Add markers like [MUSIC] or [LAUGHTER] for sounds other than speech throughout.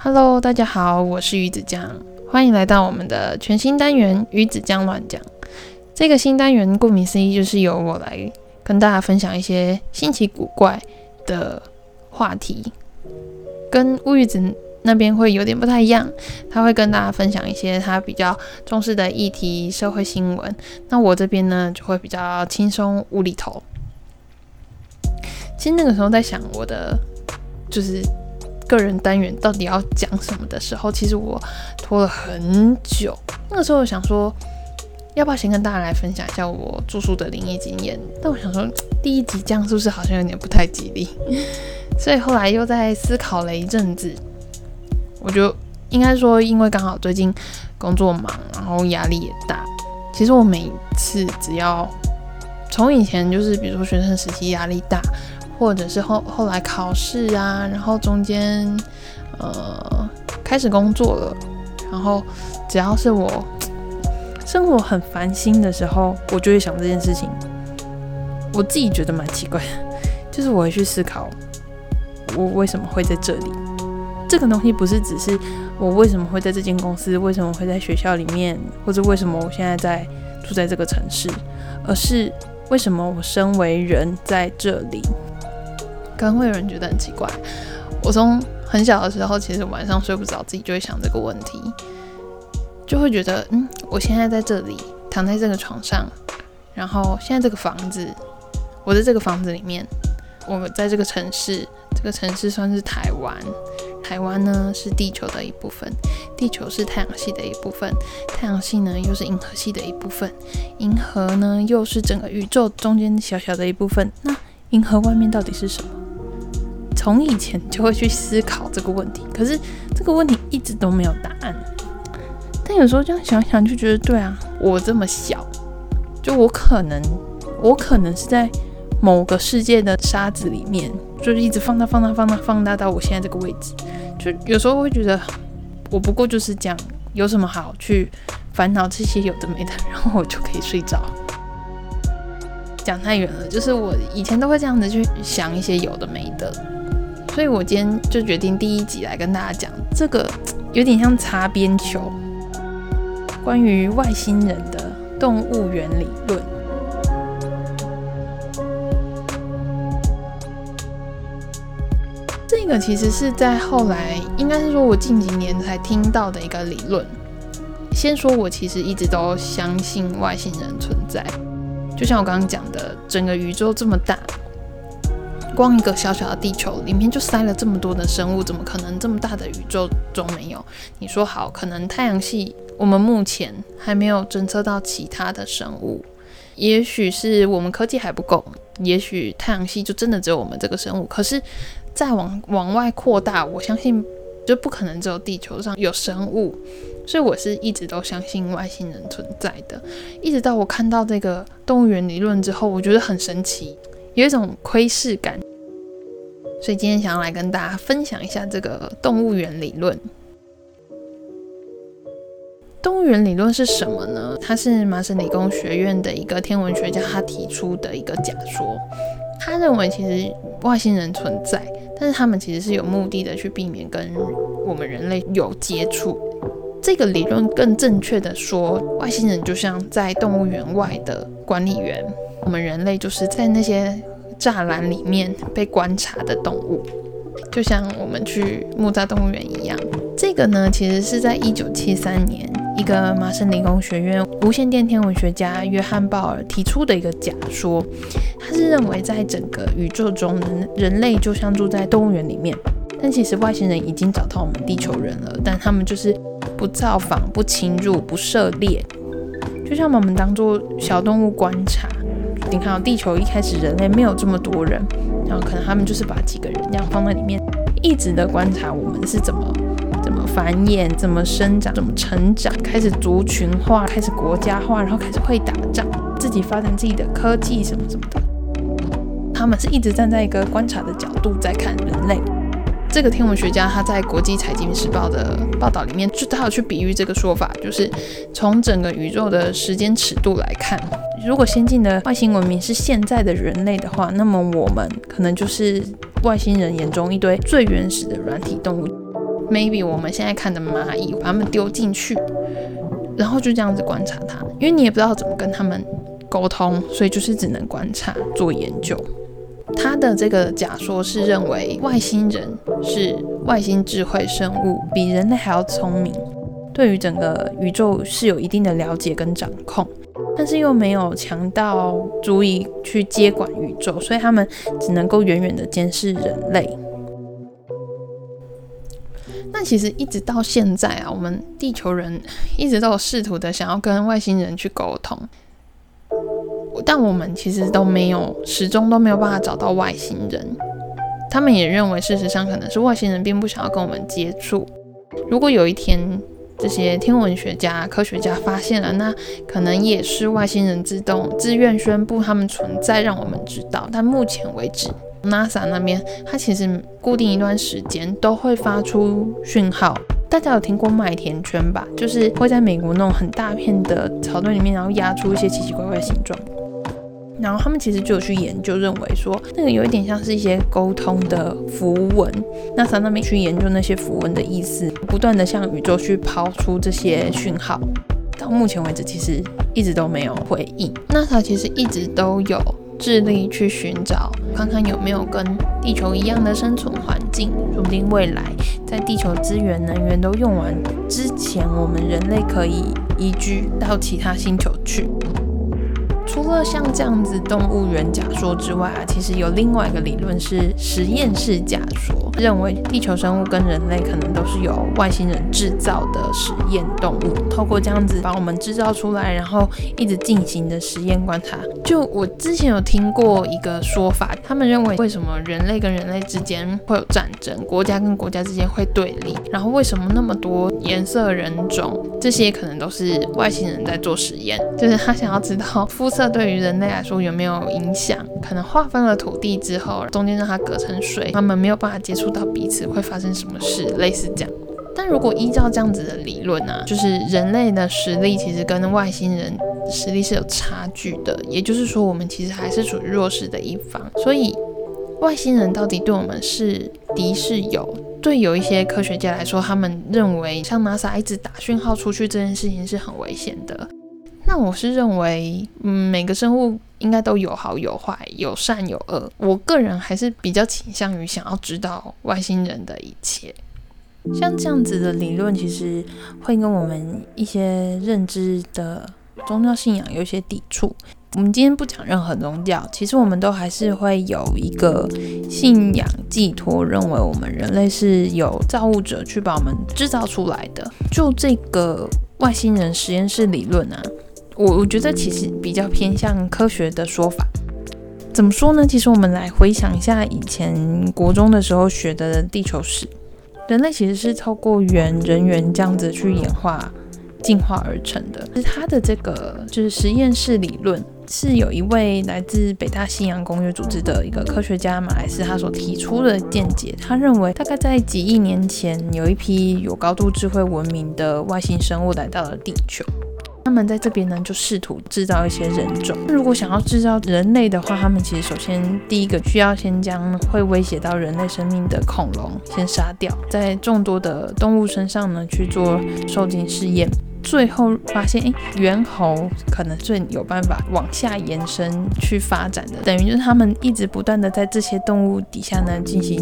Hello，大家好，我是鱼子酱，欢迎来到我们的全新单元鱼子酱乱讲。这个新单元顾名思义，就是由我来跟大家分享一些新奇古怪的话题，跟乌鱼子那边会有点不太一样。他会跟大家分享一些他比较重视的议题、社会新闻。那我这边呢，就会比较轻松无厘头。其实那个时候在想我的就是个人单元到底要讲什么的时候，其实我拖了很久。那个时候想说，要不要先跟大家来分享一下我住宿的灵异经验？但我想说，第一集这样是不是好像有点不太吉利？所以后来又在思考了一阵子，我就应该说，因为刚好最近工作忙，然后压力也大。其实我每次只要从以前就是比如说学生时期压力大。或者是后后来考试啊，然后中间呃开始工作了，然后只要是我生活很烦心的时候，我就会想这件事情。我自己觉得蛮奇怪的，就是我会去思考我为什么会在这里。这个东西不是只是我为什么会在这间公司，为什么会在学校里面，或者为什么我现在在住在这个城市，而是为什么我身为人在这里。可能会有人觉得很奇怪，我从很小的时候，其实晚上睡不着，自己就会想这个问题，就会觉得，嗯，我现在在这里，躺在这个床上，然后现在这个房子，我在这个房子里面，我们在这个城市，这个城市算是台湾，台湾呢是地球的一部分，地球是太阳系的一部分，太阳系呢又是银河系的一部分，银河呢又是整个宇宙中间小小的一部分，那银河外面到底是什么？从以前就会去思考这个问题，可是这个问题一直都没有答案。但有时候这样想想，就觉得对啊，我这么小，就我可能，我可能是在某个世界的沙子里面，就是一直放大、放大、放大、放大到我现在这个位置。就有时候会觉得，我不过就是这样，有什么好去烦恼这些有的没的，然后我就可以睡着。讲太远了，就是我以前都会这样子去想一些有的没的。所以我今天就决定第一集来跟大家讲这个，有点像擦边球，关于外星人的动物园理论。这个其实是在后来，应该是说我近几年才听到的一个理论。先说我其实一直都相信外星人存在，就像我刚刚讲的，整个宇宙这么大。光一个小小的地球里面就塞了这么多的生物，怎么可能这么大的宇宙中没有？你说好，可能太阳系我们目前还没有侦测到其他的生物，也许是我们科技还不够，也许太阳系就真的只有我们这个生物。可是再往往外扩大，我相信就不可能只有地球上有生物。所以我是一直都相信外星人存在的，一直到我看到这个动物园理论之后，我觉得很神奇。有一种窥视感，所以今天想要来跟大家分享一下这个动物园理论。动物园理论是什么呢？它是麻省理工学院的一个天文学家他提出的一个假说。他认为其实外星人存在，但是他们其实是有目的的去避免跟我们人类有接触。这个理论更正确的说，外星人就像在动物园外的管理员。我们人类就是在那些栅栏里面被观察的动物，就像我们去木栅动物园一样。这个呢，其实是在一九七三年，一个麻省理工学院无线电天文学家约翰鲍尔提出的一个假说。他是认为，在整个宇宙中，人人类就像住在动物园里面，但其实外星人已经找到我们地球人了，但他们就是不造访、不侵入、不涉猎，就像把我们当做小动物观察。你看，地球一开始人类没有这么多人，然后可能他们就是把几个人这样放在里面，一直的观察我们是怎么怎么繁衍、怎么生长、怎么成长，开始族群化，开始国家化，然后开始会打仗，自己发展自己的科技什么什么的。他们是一直站在一个观察的角度在看人类。这个天文学家他在国际财经时报的报道里面，就他有去比喻这个说法，就是从整个宇宙的时间尺度来看，如果先进的外星文明是现在的人类的话，那么我们可能就是外星人眼中一堆最原始的软体动物。maybe 我们现在看的蚂蚁，把它们丢进去，然后就这样子观察它，因为你也不知道怎么跟它们沟通，所以就是只能观察做研究。他的这个假说是认为外星人是外星智慧生物，比人类还要聪明，对于整个宇宙是有一定的了解跟掌控，但是又没有强到足以去接管宇宙，所以他们只能够远远的监视人类。那其实一直到现在啊，我们地球人一直都有试图的想要跟外星人去沟通。但我们其实都没有，始终都没有办法找到外星人。他们也认为，事实上可能是外星人并不想要跟我们接触。如果有一天这些天文学家、科学家发现了，那可能也是外星人自动自愿宣布他们存在，让我们知道。但目前为止，NASA 那边它其实固定一段时间都会发出讯号。大家有听过麦田圈吧？就是会在美国那种很大片的草堆里面，然后压出一些奇奇怪怪的形状。然后他们其实就有去研究，认为说那个有一点像是一些沟通的符文。NASA 那边去研究那些符文的意思，不断的向宇宙去抛出这些讯号。到目前为止，其实一直都没有回应。NASA 其实一直都有致力去寻找，看看有没有跟地球一样的生存环境。说不定未来在地球资源能源都用完之前，我们人类可以移居到其他星球去。除了像这样子动物园假说之外啊，其实有另外一个理论是实验室假说，认为地球生物跟人类可能都是由外星人制造的实验动物，透过这样子把我们制造出来，然后一直进行的实验观察。就我之前有听过一个说法，他们认为为什么人类跟人类之间会有战争，国家跟国家之间会对立，然后为什么那么多颜色人种，这些可能都是外星人在做实验，就是他想要知道肤色。色对于人类来说有没有影响？可能划分了土地之后，中间让它隔成水，他们没有办法接触到彼此，会发生什么事？类似这样。但如果依照这样子的理论呢，就是人类的实力其实跟外星人实力是有差距的，也就是说，我们其实还是处于弱势的一方。所以，外星人到底对我们是敌是友？对有一些科学家来说，他们认为像 NASA 一直打讯号出去这件事情是很危险的。那我是认为，嗯，每个生物应该都有好有坏，有善有恶。我个人还是比较倾向于想要知道外星人的一切。像这样子的理论，其实会跟我们一些认知的宗教信仰有一些抵触。我们今天不讲任何宗教，其实我们都还是会有一个信仰寄托，认为我们人类是有造物者去把我们制造出来的。就这个外星人实验室理论啊。我我觉得其实比较偏向科学的说法，怎么说呢？其实我们来回想一下以前国中的时候学的地球史，人类其实是透过猿、人猿这样子去演化、进化而成的。是它的这个就是实验室理论，是有一位来自北大西洋公约组织的一个科学家马莱斯他所提出的见解。他认为大概在几亿年前，有一批有高度智慧文明的外星生物来到了地球。他们在这边呢，就试图制造一些人种。如果想要制造人类的话，他们其实首先第一个需要先将会威胁到人类生命的恐龙先杀掉，在众多的动物身上呢去做受精试验，最后发现，哎，猿猴可能最有办法往下延伸去发展的，等于就是他们一直不断的在这些动物底下呢进行。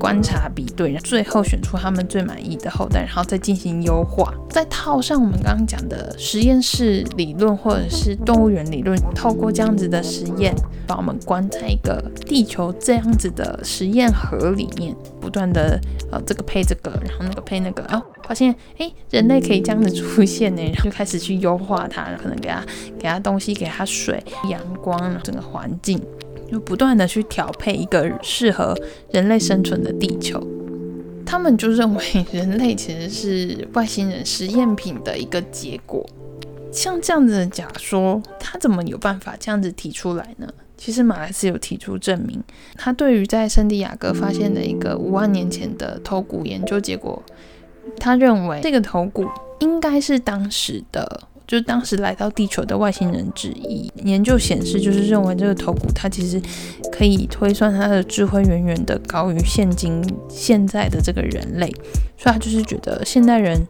观察比对，最后选出他们最满意的后代，然后再进行优化，再套上我们刚刚讲的实验室理论或者是动物园理论，透过这样子的实验，把我们关在一个地球这样子的实验盒里面，不断的呃这个配这个，然后那个配那个，然后发现哎人类可以这样子出现呢，然后就开始去优化它，可能给它给它东西，给它水、阳光，整个环境。就不断的去调配一个适合人类生存的地球，他们就认为 [LAUGHS] 人类其实是外星人实验品的一个结果。像这样子的假说，他怎么有办法这样子提出来呢？其实马来斯有提出证明，他对于在圣地亚哥发现的一个五万年前的头骨研究结果，他认为这个头骨应该是当时的。就是当时来到地球的外星人之一。研究显示，就是认为这个头骨它其实可以推算它的智慧远远的高于现今现在的这个人类，所以他就是觉得现代人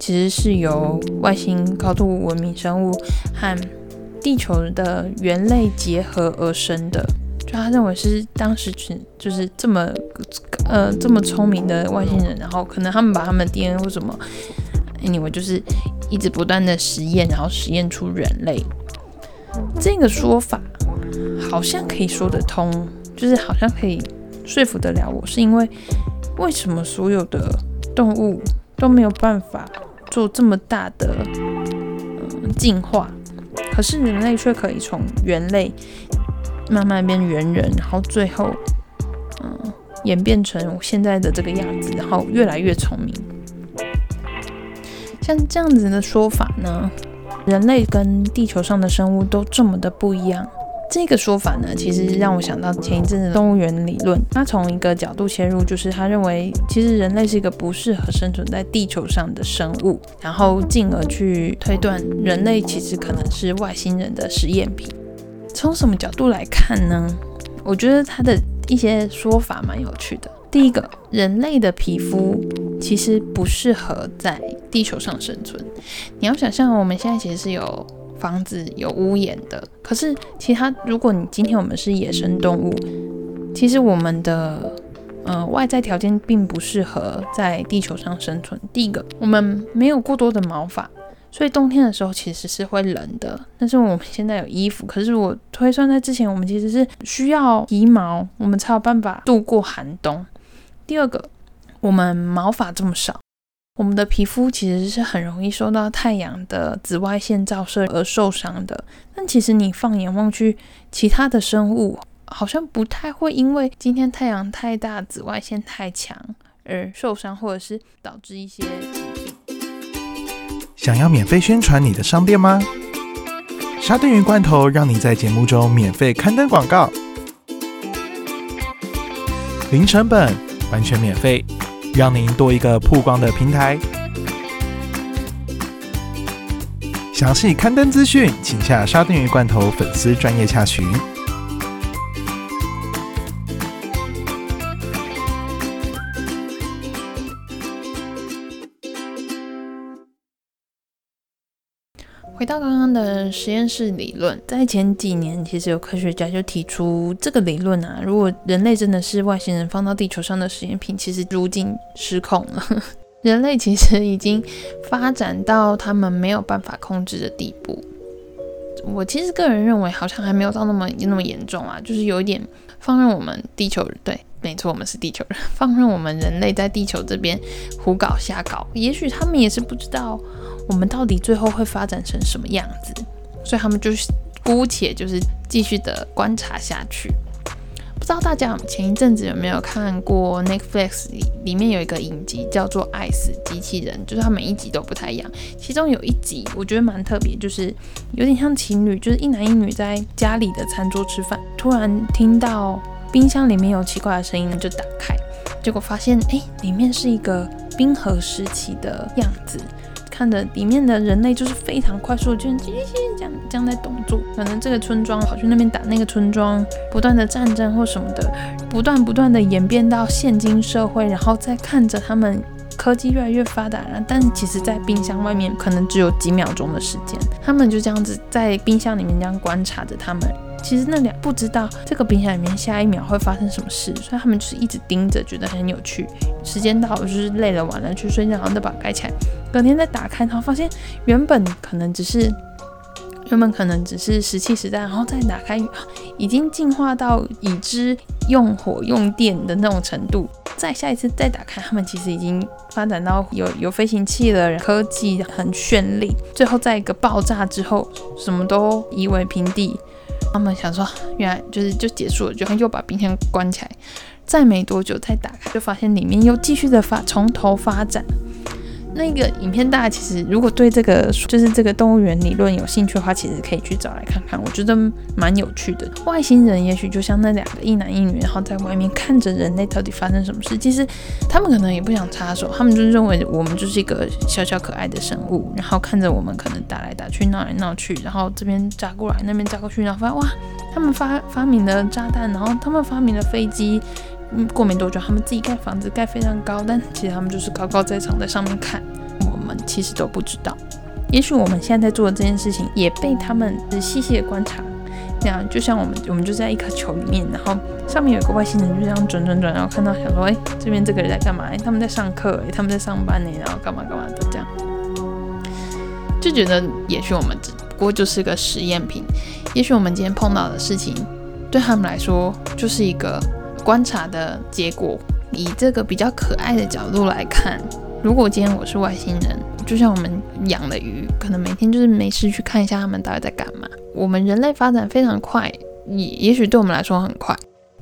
其实是由外星高度文明生物和地球的猿类结合而生的。就他认为是当时群就是这么呃这么聪明的外星人，然后可能他们把他们 DNA 或什么，anyway 就是一直不断的实验，然后实验出人类。这个说法好像可以说得通，就是好像可以说服得了我，是因为为什么所有的动物都没有办法做这么大的嗯进化，可是人类却可以从猿类。慢慢变猿人，然后最后，嗯，演变成现在的这个样子，然后越来越聪明。像这样子的说法呢，人类跟地球上的生物都这么的不一样。这个说法呢，其实让我想到前一阵子动物园理论。他从一个角度切入，就是他认为其实人类是一个不适合生存在地球上的生物，然后进而去推断人类其实可能是外星人的实验品。从什么角度来看呢？我觉得他的一些说法蛮有趣的。第一个，人类的皮肤其实不适合在地球上生存。你要想象，我们现在其实是有房子、有屋檐的。可是，其他如果你今天我们是野生动物，其实我们的呃外在条件并不适合在地球上生存。第一个，我们没有过多的毛发。所以冬天的时候其实是会冷的，但是我们现在有衣服。可是我推算在之前，我们其实是需要皮毛，我们才有办法度过寒冬。第二个，我们毛发这么少，我们的皮肤其实是很容易受到太阳的紫外线照射而受伤的。但其实你放眼望去，其他的生物好像不太会因为今天太阳太大、紫外线太强而受伤，或者是导致一些。想要免费宣传你的商店吗？沙丁鱼罐头让你在节目中免费刊登广告，零成本，完全免费，让您多一个曝光的平台。详细刊登资讯，请下沙丁鱼罐头粉丝专业洽询。回到刚刚的实验室理论，在前几年，其实有科学家就提出这个理论啊，如果人类真的是外星人放到地球上的实验品，其实如今失控了。[LAUGHS] 人类其实已经发展到他们没有办法控制的地步。我其实个人认为，好像还没有到那么那么严重啊，就是有一点放任我们地球人，对，没错，我们是地球人，放任我们人类在地球这边胡搞瞎搞，也许他们也是不知道。我们到底最后会发展成什么样子？所以他们就是姑且就是继续的观察下去。不知道大家前一阵子有没有看过 Netflix 里面有一个影集叫做《爱死机器人》，就是它每一集都不太一样。其中有一集我觉得蛮特别，就是有点像情侣，就是一男一女在家里的餐桌吃饭，突然听到冰箱里面有奇怪的声音，就打开，结果发现哎，里面是一个冰河时期的样子。看着里面的人类就是非常快速，就这样这样在动作。可能这个村庄跑去那边打那个村庄，不断的战争或什么的，不断不断的演变到现今社会，然后再看着他们科技越来越发达了，但其实，在冰箱外面可能只有几秒钟的时间，他们就这样子在冰箱里面这样观察着他们。其实那两不知道这个冰箱里面下一秒会发生什么事，所以他们就是一直盯着，觉得很有趣。时间到了，就是累了，晚了去睡觉，然后再把它盖起来。隔天再打开，然后发现原本可能只是原本可能只是石器时代，然后再打开，已经进化到已知用火用电的那种程度。再下一次再打开，他们其实已经发展到有有飞行器了，科技很绚丽。最后在一个爆炸之后，什么都夷为平地。他们想说，原来就是就结束了，就又把冰箱关起来。再没多久再打开，就发现里面又继续的发从头发展。那个影片大家其实如果对这个就是这个动物园理论有兴趣的话，其实可以去找来看看，我觉得蛮有趣的。外星人也许就像那两个一男一女，然后在外面看着人类到底发生什么事，其实他们可能也不想插手，他们就认为我们就是一个小小可爱的生物，然后看着我们可能打来打去、闹来闹去，然后这边炸过来、那边炸过去，然后发现哇，他们发发明了炸弹，然后他们发明了飞机。嗯，过没多久，他们自己盖房子盖非常高，但其实他们就是高高在上，在上面看。我们其实都不知道，也许我们现在在做的这件事情，也被他们细细的观察。这样，就像我们，我们就在一颗球里面，然后上面有一个外星人，就这样转转转，然后看到想说，哎，这边这个人在干嘛？哎，他们在上课，哎，他们在上班呢，然后干嘛干嘛的，这样，就觉得也许我们只不过就是个实验品，也许我们今天碰到的事情，对他们来说就是一个。观察的结果，以这个比较可爱的角度来看，如果今天我是外星人，就像我们养的鱼，可能每天就是没事去看一下他们到底在干嘛。我们人类发展非常快，也也许对我们来说很快，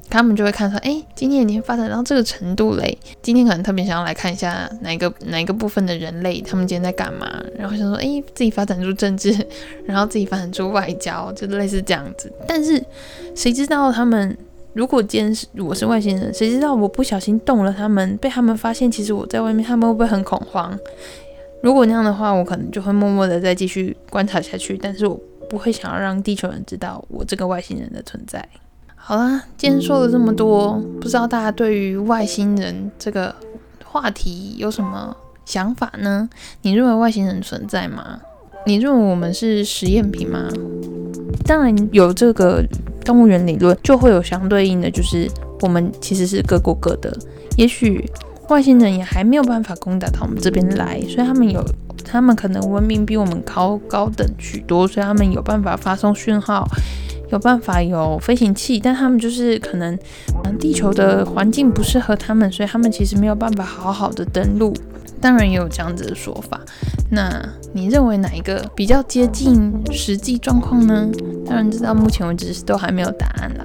他们就会看说，哎，今天已经发展到这个程度嘞，今天可能特别想要来看一下哪个哪个部分的人类，他们今天在干嘛，然后想说，哎，自己发展出政治，[LAUGHS] 然后自己发展出外交，就类似这样子。但是谁知道他们？如果今天是我是外星人，谁知道我不小心动了他们，被他们发现，其实我在外面，他们会不会很恐慌？如果那样的话，我可能就会默默的再继续观察下去，但是我不会想要让地球人知道我这个外星人的存在。好啦，今天说了这么多，不知道大家对于外星人这个话题有什么想法呢？你认为外星人存在吗？你认为我们是实验品吗？当然有这个。动物园理论就会有相对应的，就是我们其实是各过各的。也许外星人也还没有办法攻打到我们这边来，所以他们有，他们可能文明比我们高高等许多，所以他们有办法发送讯号，有办法有飞行器，但他们就是可能，嗯，地球的环境不适合他们，所以他们其实没有办法好好的登陆。当然也有这样子的说法。那你认为哪一个比较接近实际状况呢？当然，知道目前为止都还没有答案啦。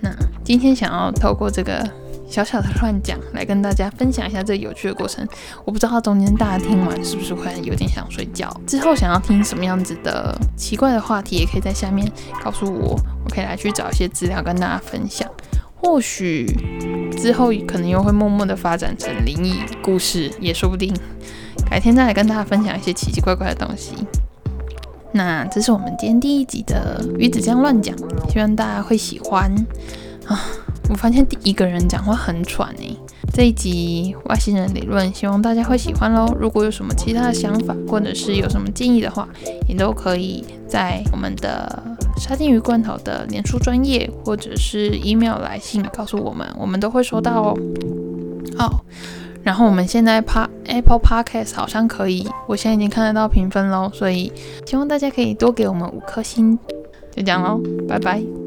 那今天想要透过这个小小的乱讲来跟大家分享一下这有趣的过程。我不知道中间大家听完是不是会有点想睡觉？之后想要听什么样子的奇怪的话题，也可以在下面告诉我，我可以来去找一些资料跟大家分享。或许之后可能又会默默的发展成灵异故事，也说不定。改天再来跟大家分享一些奇奇怪怪的东西。那这是我们今天第一集的鱼子酱乱讲，希望大家会喜欢啊！我发现第一个人讲话很喘诶。这一集外星人理论，希望大家会喜欢喽。如果有什么其他的想法，或者是有什么建议的话，也都可以在我们的沙丁鱼罐头的脸书专业，或者是 email 来信告诉我们，我们都会收到哦。哦，然后我们现在 Pa Apple Podcast 好像可以，我现在已经看得到评分喽，所以希望大家可以多给我们五颗星。就这样喽，拜拜。